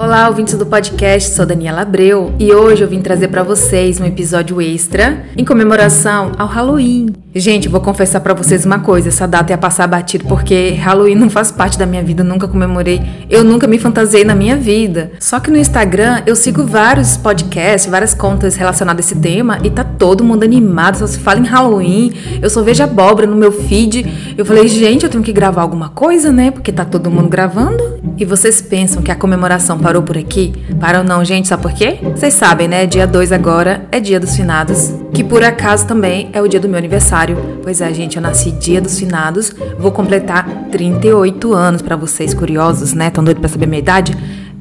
Olá, ouvintes do podcast, sou Daniela Abreu e hoje eu vim trazer para vocês um episódio extra em comemoração ao Halloween. Gente, vou confessar para vocês uma coisa, essa data ia passar batido porque Halloween não faz parte da minha vida, nunca comemorei, eu nunca me fantasiei na minha vida. Só que no Instagram eu sigo vários podcasts, várias contas relacionadas a esse tema e tá todo mundo animado, só se fala em Halloween, eu só vejo abóbora no meu feed. Eu falei, gente, eu tenho que gravar alguma coisa, né? Porque tá todo mundo gravando. E vocês pensam que a comemoração parou por aqui? Parou não, gente, sabe por quê? Vocês sabem, né? Dia 2 agora é dia dos finados, que por acaso também é o dia do meu aniversário aniversário. Pois é, gente, eu nasci dia dos finados, vou completar 38 anos para vocês curiosos, né? Tão doido para saber a minha idade?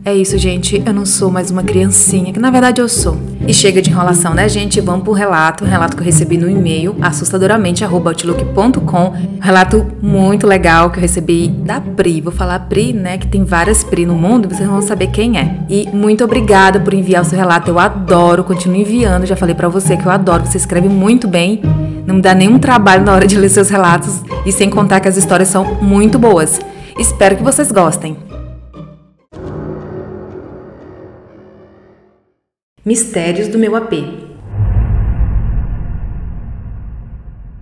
É isso, gente. Eu não sou mais uma criancinha, que na verdade eu sou. E chega de enrolação, né, gente? Vamos pro relato. Um relato que eu recebi no e-mail, assustadoramente.outlook.com. Um relato muito legal que eu recebi da Pri. Vou falar Pri, né? Que tem várias Pri no mundo vocês vão saber quem é. E muito obrigada por enviar o seu relato. Eu adoro, continuo enviando. Já falei para você que eu adoro. Você escreve muito bem. Não me dá nenhum trabalho na hora de ler seus relatos. E sem contar que as histórias são muito boas. Espero que vocês gostem. Mistérios do meu AP.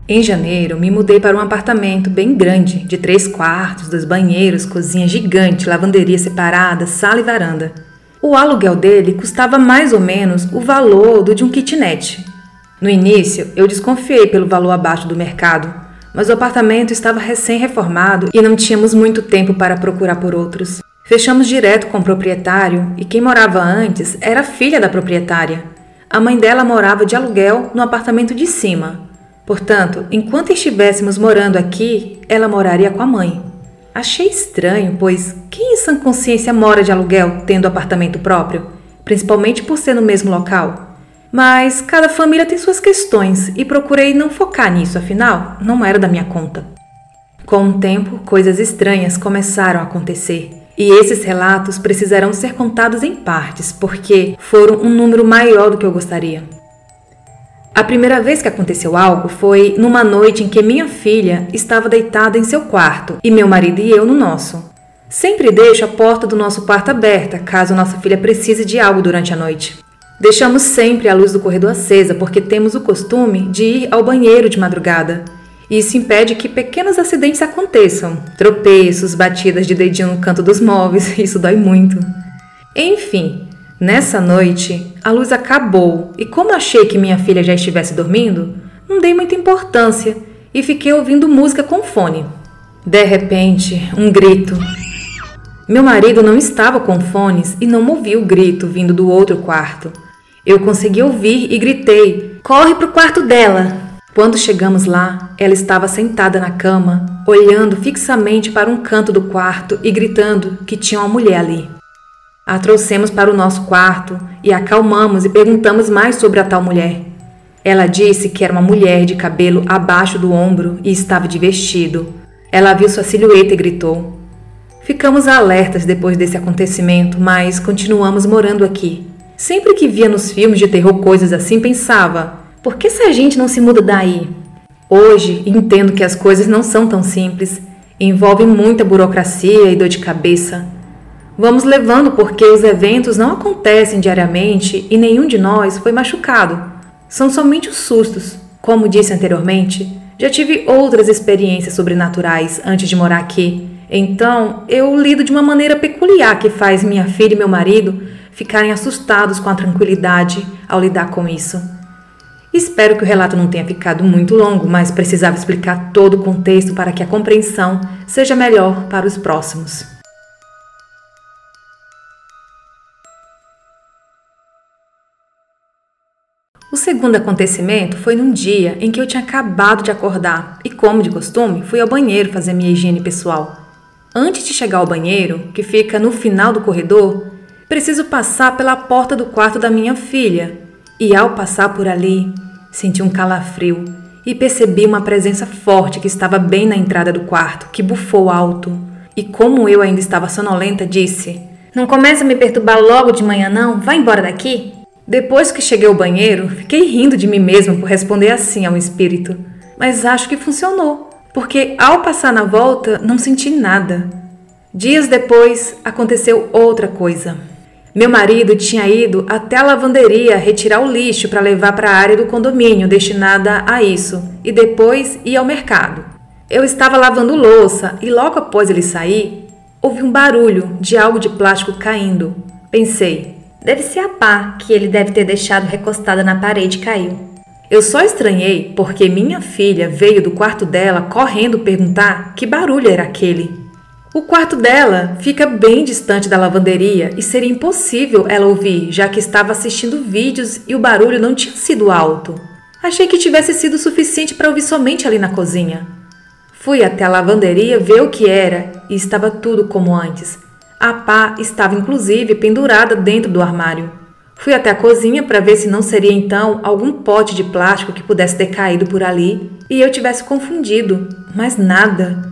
Em janeiro, me mudei para um apartamento bem grande, de três quartos, dois banheiros, cozinha gigante, lavanderia separada, sala e varanda. O aluguel dele custava mais ou menos o valor do de um kitnet. No início, eu desconfiei pelo valor abaixo do mercado, mas o apartamento estava recém-reformado e não tínhamos muito tempo para procurar por outros. Fechamos direto com o proprietário e quem morava antes era filha da proprietária. A mãe dela morava de aluguel no apartamento de cima. Portanto, enquanto estivéssemos morando aqui, ela moraria com a mãe. Achei estranho, pois quem em sã consciência mora de aluguel tendo apartamento próprio, principalmente por ser no mesmo local? Mas cada família tem suas questões e procurei não focar nisso, afinal, não era da minha conta. Com o tempo, coisas estranhas começaram a acontecer. E esses relatos precisarão ser contados em partes, porque foram um número maior do que eu gostaria. A primeira vez que aconteceu algo foi numa noite em que minha filha estava deitada em seu quarto e meu marido e eu no nosso. Sempre deixo a porta do nosso quarto aberta caso nossa filha precise de algo durante a noite. Deixamos sempre a luz do corredor acesa porque temos o costume de ir ao banheiro de madrugada isso impede que pequenos acidentes aconteçam, tropeços, batidas de dedinho no canto dos móveis, isso dói muito. Enfim, nessa noite a luz acabou e, como achei que minha filha já estivesse dormindo, não dei muita importância e fiquei ouvindo música com fone. De repente, um grito. Meu marido não estava com fones e não ouviu o grito vindo do outro quarto. Eu consegui ouvir e gritei: Corre pro quarto dela! Quando chegamos lá, ela estava sentada na cama, olhando fixamente para um canto do quarto e gritando que tinha uma mulher ali. A trouxemos para o nosso quarto e acalmamos e perguntamos mais sobre a tal mulher. Ela disse que era uma mulher de cabelo abaixo do ombro e estava de vestido. Ela viu sua silhueta e gritou. Ficamos alertas depois desse acontecimento, mas continuamos morando aqui. Sempre que via nos filmes de terror coisas assim, pensava: por que essa gente não se muda daí? Hoje entendo que as coisas não são tão simples, envolvem muita burocracia e dor de cabeça. Vamos levando porque os eventos não acontecem diariamente e nenhum de nós foi machucado. São somente os sustos. Como disse anteriormente, já tive outras experiências sobrenaturais antes de morar aqui. Então, eu lido de uma maneira peculiar que faz minha filha e meu marido ficarem assustados com a tranquilidade ao lidar com isso. Espero que o relato não tenha ficado muito longo, mas precisava explicar todo o contexto para que a compreensão seja melhor para os próximos. O segundo acontecimento foi num dia em que eu tinha acabado de acordar e, como de costume, fui ao banheiro fazer minha higiene pessoal. Antes de chegar ao banheiro, que fica no final do corredor, preciso passar pela porta do quarto da minha filha, e ao passar por ali, senti um calafrio e percebi uma presença forte que estava bem na entrada do quarto, que bufou alto. E como eu ainda estava sonolenta, disse: Não começa a me perturbar logo de manhã, não? Vai embora daqui? Depois que cheguei ao banheiro, fiquei rindo de mim mesma por responder assim ao espírito. Mas acho que funcionou, porque ao passar na volta não senti nada. Dias depois aconteceu outra coisa. Meu marido tinha ido até a lavanderia retirar o lixo para levar para a área do condomínio destinada a isso e depois ir ao mercado. Eu estava lavando louça e logo após ele sair, ouvi um barulho de algo de plástico caindo. Pensei, deve ser a pá que ele deve ter deixado recostada na parede e caiu. Eu só estranhei porque minha filha veio do quarto dela correndo perguntar que barulho era aquele. O quarto dela fica bem distante da lavanderia e seria impossível ela ouvir, já que estava assistindo vídeos e o barulho não tinha sido alto. Achei que tivesse sido suficiente para ouvir somente ali na cozinha. Fui até a lavanderia ver o que era e estava tudo como antes. A pá estava inclusive pendurada dentro do armário. Fui até a cozinha para ver se não seria então algum pote de plástico que pudesse ter caído por ali e eu tivesse confundido, mas nada.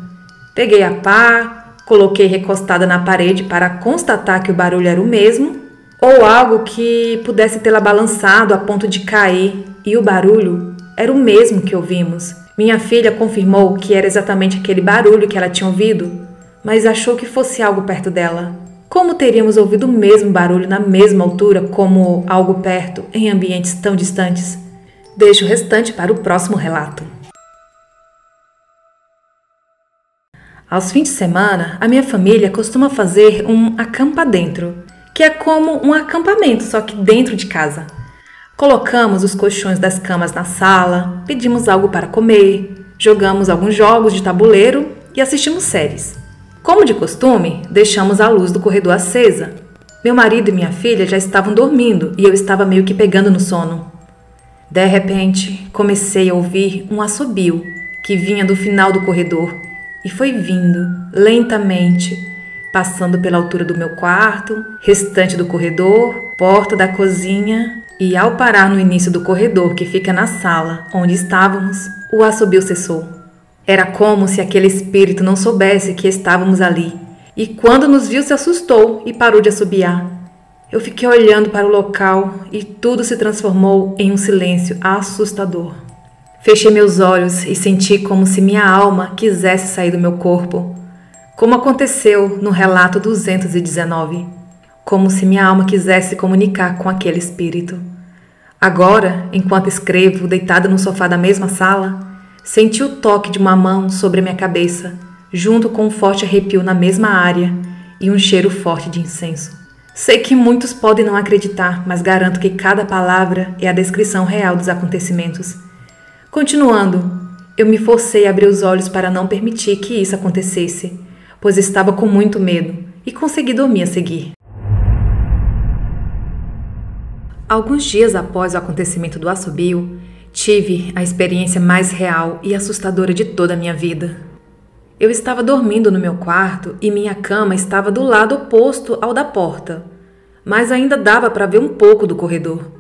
Peguei a pá, Coloquei recostada na parede para constatar que o barulho era o mesmo, ou algo que pudesse tê-la balançado a ponto de cair, e o barulho era o mesmo que ouvimos. Minha filha confirmou que era exatamente aquele barulho que ela tinha ouvido, mas achou que fosse algo perto dela. Como teríamos ouvido o mesmo barulho na mesma altura como algo perto em ambientes tão distantes? Deixo o restante para o próximo relato. Aos fins de semana, a minha família costuma fazer um acampa dentro, que é como um acampamento, só que dentro de casa. Colocamos os colchões das camas na sala, pedimos algo para comer, jogamos alguns jogos de tabuleiro e assistimos séries. Como de costume, deixamos a luz do corredor acesa. Meu marido e minha filha já estavam dormindo e eu estava meio que pegando no sono. De repente, comecei a ouvir um assobio que vinha do final do corredor e foi vindo lentamente, passando pela altura do meu quarto, restante do corredor, porta da cozinha e ao parar no início do corredor que fica na sala onde estávamos, o assobio cessou. Era como se aquele espírito não soubesse que estávamos ali, e quando nos viu se assustou e parou de assobiar. Eu fiquei olhando para o local e tudo se transformou em um silêncio assustador. Fechei meus olhos e senti como se minha alma quisesse sair do meu corpo, como aconteceu no relato 219, como se minha alma quisesse comunicar com aquele espírito. Agora, enquanto escrevo, deitada no sofá da mesma sala, senti o toque de uma mão sobre minha cabeça, junto com um forte arrepio na mesma área e um cheiro forte de incenso. Sei que muitos podem não acreditar, mas garanto que cada palavra é a descrição real dos acontecimentos Continuando, eu me forcei a abrir os olhos para não permitir que isso acontecesse, pois estava com muito medo e consegui dormir a seguir. Alguns dias após o acontecimento do assobio, tive a experiência mais real e assustadora de toda a minha vida. Eu estava dormindo no meu quarto e minha cama estava do lado oposto ao da porta, mas ainda dava para ver um pouco do corredor.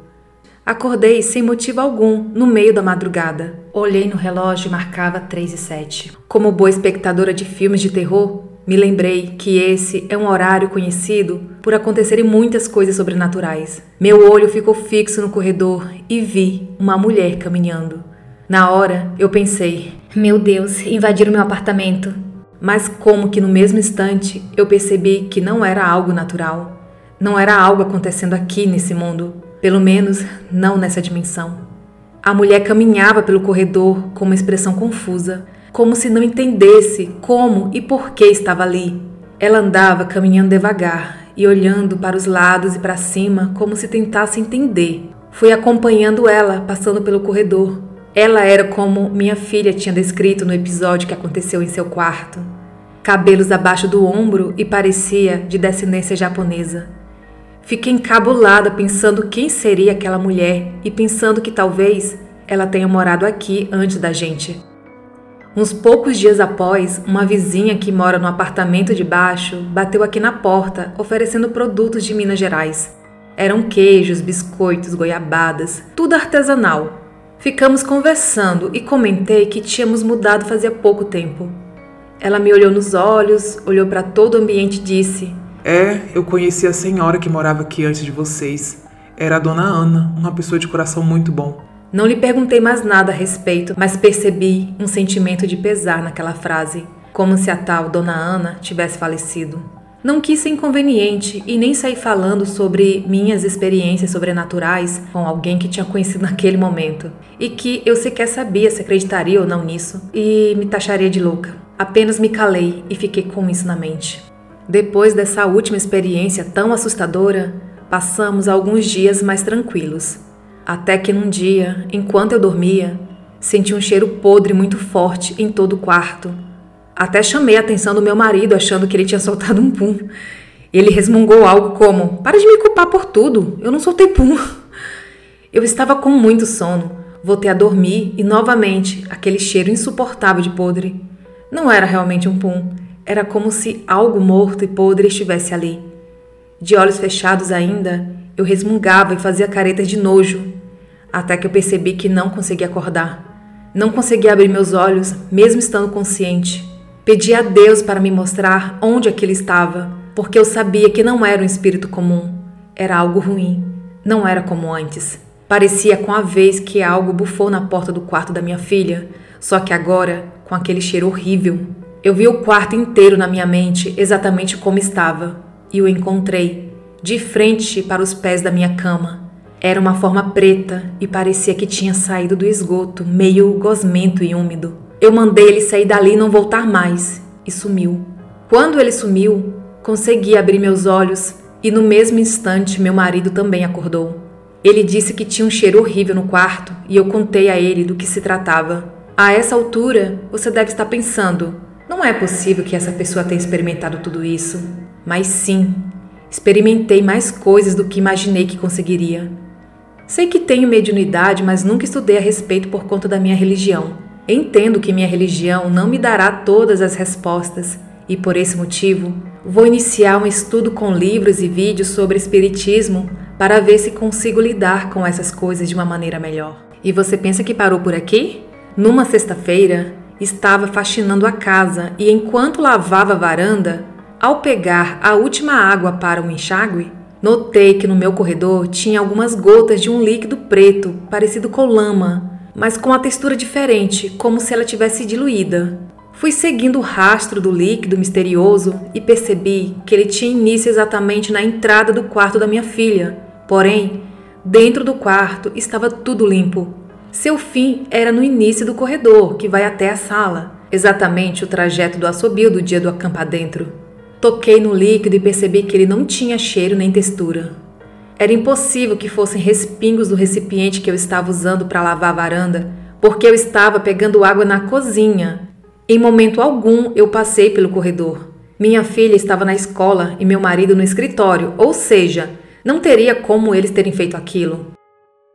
Acordei sem motivo algum, no meio da madrugada. Olhei no relógio e marcava 3 e 7. Como boa espectadora de filmes de terror, me lembrei que esse é um horário conhecido por acontecerem muitas coisas sobrenaturais. Meu olho ficou fixo no corredor e vi uma mulher caminhando. Na hora, eu pensei: Meu Deus, invadiram meu apartamento. Mas, como que no mesmo instante, eu percebi que não era algo natural. Não era algo acontecendo aqui nesse mundo pelo menos não nessa dimensão. A mulher caminhava pelo corredor com uma expressão confusa, como se não entendesse como e por que estava ali. Ela andava caminhando devagar e olhando para os lados e para cima como se tentasse entender. Fui acompanhando ela, passando pelo corredor. Ela era como minha filha tinha descrito no episódio que aconteceu em seu quarto. Cabelos abaixo do ombro e parecia de descendência japonesa. Fiquei encabulada pensando quem seria aquela mulher e pensando que talvez ela tenha morado aqui antes da gente. Uns poucos dias após, uma vizinha que mora no apartamento de baixo bateu aqui na porta oferecendo produtos de Minas Gerais. Eram queijos, biscoitos, goiabadas, tudo artesanal. Ficamos conversando e comentei que tínhamos mudado fazia pouco tempo. Ela me olhou nos olhos, olhou para todo o ambiente e disse: é, eu conheci a senhora que morava aqui antes de vocês. Era a dona Ana, uma pessoa de coração muito bom. Não lhe perguntei mais nada a respeito, mas percebi um sentimento de pesar naquela frase, como se a tal dona Ana tivesse falecido. Não quis ser inconveniente e nem sair falando sobre minhas experiências sobrenaturais com alguém que tinha conhecido naquele momento e que eu sequer sabia se acreditaria ou não nisso e me taxaria de louca. Apenas me calei e fiquei com isso na mente. Depois dessa última experiência tão assustadora, passamos alguns dias mais tranquilos. Até que num dia, enquanto eu dormia, senti um cheiro podre muito forte em todo o quarto até chamei a atenção do meu marido, achando que ele tinha soltado um pum. Ele resmungou algo como: Para de me culpar por tudo, eu não soltei pum. Eu estava com muito sono, voltei a dormir e novamente aquele cheiro insuportável de podre. Não era realmente um pum, era como se algo morto e podre estivesse ali. De olhos fechados ainda, eu resmungava e fazia caretas de nojo, até que eu percebi que não conseguia acordar. Não conseguia abrir meus olhos, mesmo estando consciente. Pedi a Deus para me mostrar onde aquilo estava, porque eu sabia que não era um espírito comum, era algo ruim, não era como antes. Parecia com a vez que algo bufou na porta do quarto da minha filha, só que agora com aquele cheiro horrível. Eu vi o quarto inteiro na minha mente, exatamente como estava, e o encontrei, de frente para os pés da minha cama. Era uma forma preta e parecia que tinha saído do esgoto, meio gosmento e úmido. Eu mandei ele sair dali e não voltar mais, e sumiu. Quando ele sumiu, consegui abrir meus olhos e no mesmo instante meu marido também acordou. Ele disse que tinha um cheiro horrível no quarto e eu contei a ele do que se tratava. A essa altura, você deve estar pensando: não é possível que essa pessoa tenha experimentado tudo isso. Mas sim, experimentei mais coisas do que imaginei que conseguiria. Sei que tenho mediunidade, mas nunca estudei a respeito por conta da minha religião. Entendo que minha religião não me dará todas as respostas e, por esse motivo, vou iniciar um estudo com livros e vídeos sobre Espiritismo para ver se consigo lidar com essas coisas de uma maneira melhor. E você pensa que parou por aqui? Numa sexta-feira, estava faxinando a casa e, enquanto lavava a varanda, ao pegar a última água para o enxágue, notei que no meu corredor tinha algumas gotas de um líquido preto, parecido com lama mas com uma textura diferente, como se ela tivesse diluída. Fui seguindo o rastro do líquido misterioso e percebi que ele tinha início exatamente na entrada do quarto da minha filha. Porém, dentro do quarto estava tudo limpo. Seu fim era no início do corredor, que vai até a sala, exatamente o trajeto do assobio do dia do acampa dentro. Toquei no líquido e percebi que ele não tinha cheiro nem textura. Era impossível que fossem respingos do recipiente que eu estava usando para lavar a varanda, porque eu estava pegando água na cozinha. Em momento algum eu passei pelo corredor. Minha filha estava na escola e meu marido no escritório, ou seja, não teria como eles terem feito aquilo.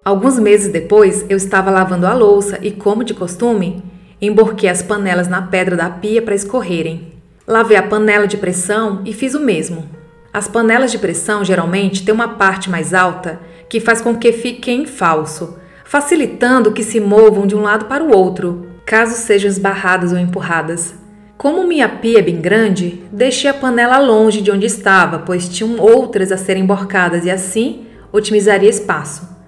Alguns meses depois, eu estava lavando a louça e, como de costume, emborquei as panelas na pedra da pia para escorrerem. Lavei a panela de pressão e fiz o mesmo. As panelas de pressão geralmente têm uma parte mais alta que faz com que fiquem em falso, facilitando que se movam de um lado para o outro, caso sejam esbarradas ou empurradas. Como minha pia é bem grande, deixei a panela longe de onde estava, pois tinham outras a serem emborcadas e assim otimizaria espaço.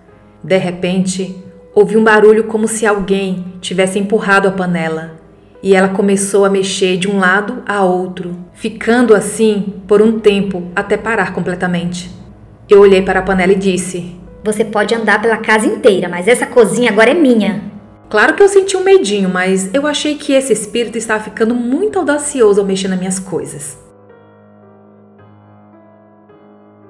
De repente, ouvi um barulho como se alguém tivesse empurrado a panela e ela começou a mexer de um lado a outro, ficando assim por um tempo até parar completamente. Eu olhei para a panela e disse: Você pode andar pela casa inteira, mas essa cozinha agora é minha. Claro que eu senti um medinho, mas eu achei que esse espírito estava ficando muito audacioso ao mexer nas minhas coisas.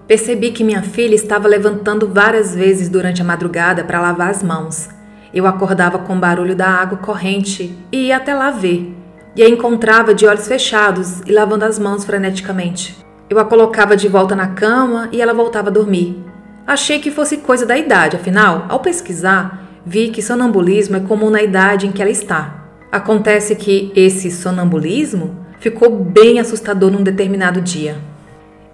Percebi que minha filha estava levantando várias vezes durante a madrugada para lavar as mãos. Eu acordava com o barulho da água corrente e ia até lá ver. E a encontrava de olhos fechados e lavando as mãos freneticamente. Eu a colocava de volta na cama e ela voltava a dormir. Achei que fosse coisa da idade, afinal, ao pesquisar, vi que sonambulismo é comum na idade em que ela está. Acontece que esse sonambulismo ficou bem assustador num determinado dia.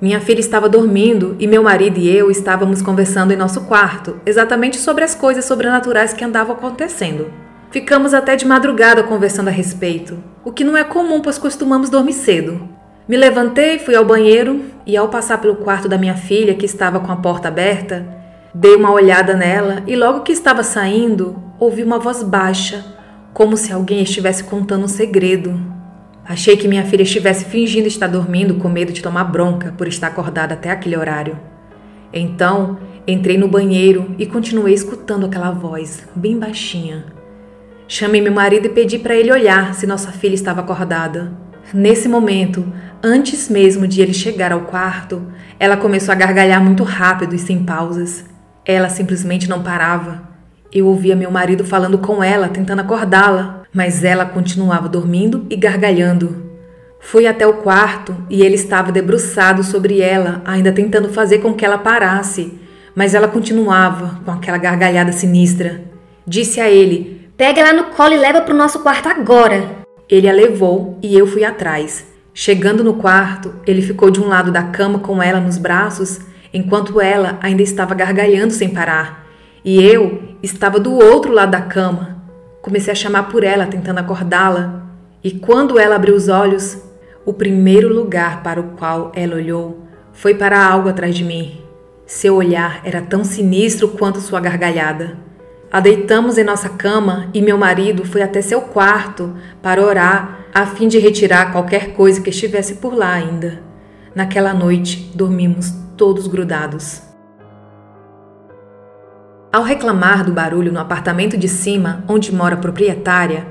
Minha filha estava dormindo e meu marido e eu estávamos conversando em nosso quarto, exatamente sobre as coisas sobrenaturais que andavam acontecendo. Ficamos até de madrugada conversando a respeito, o que não é comum, pois costumamos dormir cedo. Me levantei, fui ao banheiro e, ao passar pelo quarto da minha filha, que estava com a porta aberta, dei uma olhada nela e, logo que estava saindo, ouvi uma voz baixa, como se alguém estivesse contando um segredo. Achei que minha filha estivesse fingindo estar dormindo com medo de tomar bronca por estar acordada até aquele horário. Então, entrei no banheiro e continuei escutando aquela voz, bem baixinha. Chamei meu marido e pedi para ele olhar se nossa filha estava acordada. Nesse momento, antes mesmo de ele chegar ao quarto, ela começou a gargalhar muito rápido e sem pausas. Ela simplesmente não parava. Eu ouvia meu marido falando com ela, tentando acordá-la, mas ela continuava dormindo e gargalhando. Fui até o quarto e ele estava debruçado sobre ela, ainda tentando fazer com que ela parasse, mas ela continuava com aquela gargalhada sinistra. Disse a ele: Pega ela no colo e leva para o nosso quarto agora. Ele a levou e eu fui atrás. Chegando no quarto, ele ficou de um lado da cama com ela nos braços, enquanto ela ainda estava gargalhando sem parar. E eu estava do outro lado da cama. Comecei a chamar por ela, tentando acordá-la. E quando ela abriu os olhos, o primeiro lugar para o qual ela olhou foi para algo atrás de mim. Seu olhar era tão sinistro quanto sua gargalhada. A deitamos em nossa cama e meu marido foi até seu quarto para orar a fim de retirar qualquer coisa que estivesse por lá ainda. Naquela noite, dormimos todos grudados. Ao reclamar do barulho no apartamento de cima, onde mora a proprietária,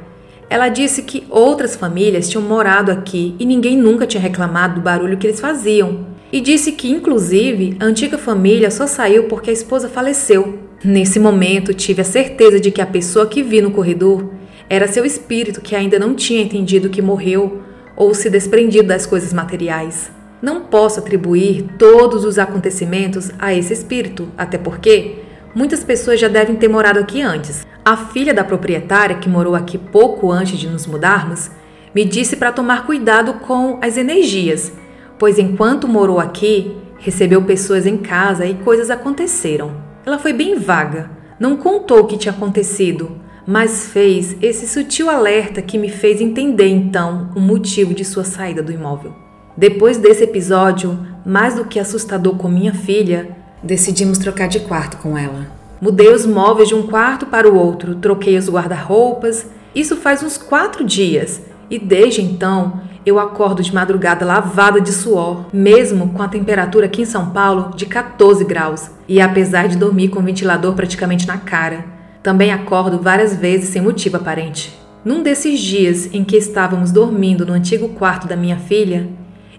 ela disse que outras famílias tinham morado aqui e ninguém nunca tinha reclamado do barulho que eles faziam. E disse que, inclusive, a antiga família só saiu porque a esposa faleceu. Nesse momento, tive a certeza de que a pessoa que vi no corredor era seu espírito que ainda não tinha entendido que morreu ou se desprendido das coisas materiais. Não posso atribuir todos os acontecimentos a esse espírito, até porque muitas pessoas já devem ter morado aqui antes. A filha da proprietária, que morou aqui pouco antes de nos mudarmos, me disse para tomar cuidado com as energias, pois enquanto morou aqui, recebeu pessoas em casa e coisas aconteceram. Ela foi bem vaga, não contou o que tinha acontecido, mas fez esse sutil alerta que me fez entender então o motivo de sua saída do imóvel. Depois desse episódio, mais do que assustador com minha filha, decidimos trocar de quarto com ela. Mudei os móveis de um quarto para o outro, troquei os guarda-roupas. Isso faz uns quatro dias e desde então eu acordo de madrugada lavada de suor, mesmo com a temperatura aqui em São Paulo de 14 graus, e apesar de dormir com o ventilador praticamente na cara. Também acordo várias vezes sem motivo aparente. Num desses dias em que estávamos dormindo no antigo quarto da minha filha,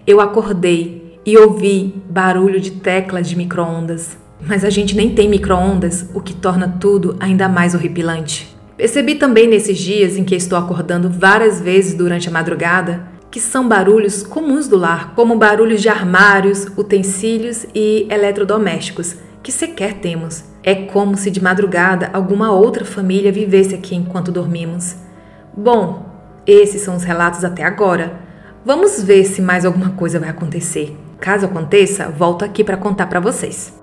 eu acordei e ouvi barulho de teclas de micro-ondas. Mas a gente nem tem micro-ondas, o que torna tudo ainda mais horripilante. Percebi também nesses dias em que estou acordando várias vezes durante a madrugada que são barulhos comuns do lar, como barulhos de armários, utensílios e eletrodomésticos, que sequer temos. É como se de madrugada alguma outra família vivesse aqui enquanto dormimos. Bom, esses são os relatos até agora. Vamos ver se mais alguma coisa vai acontecer. Caso aconteça, volto aqui para contar para vocês.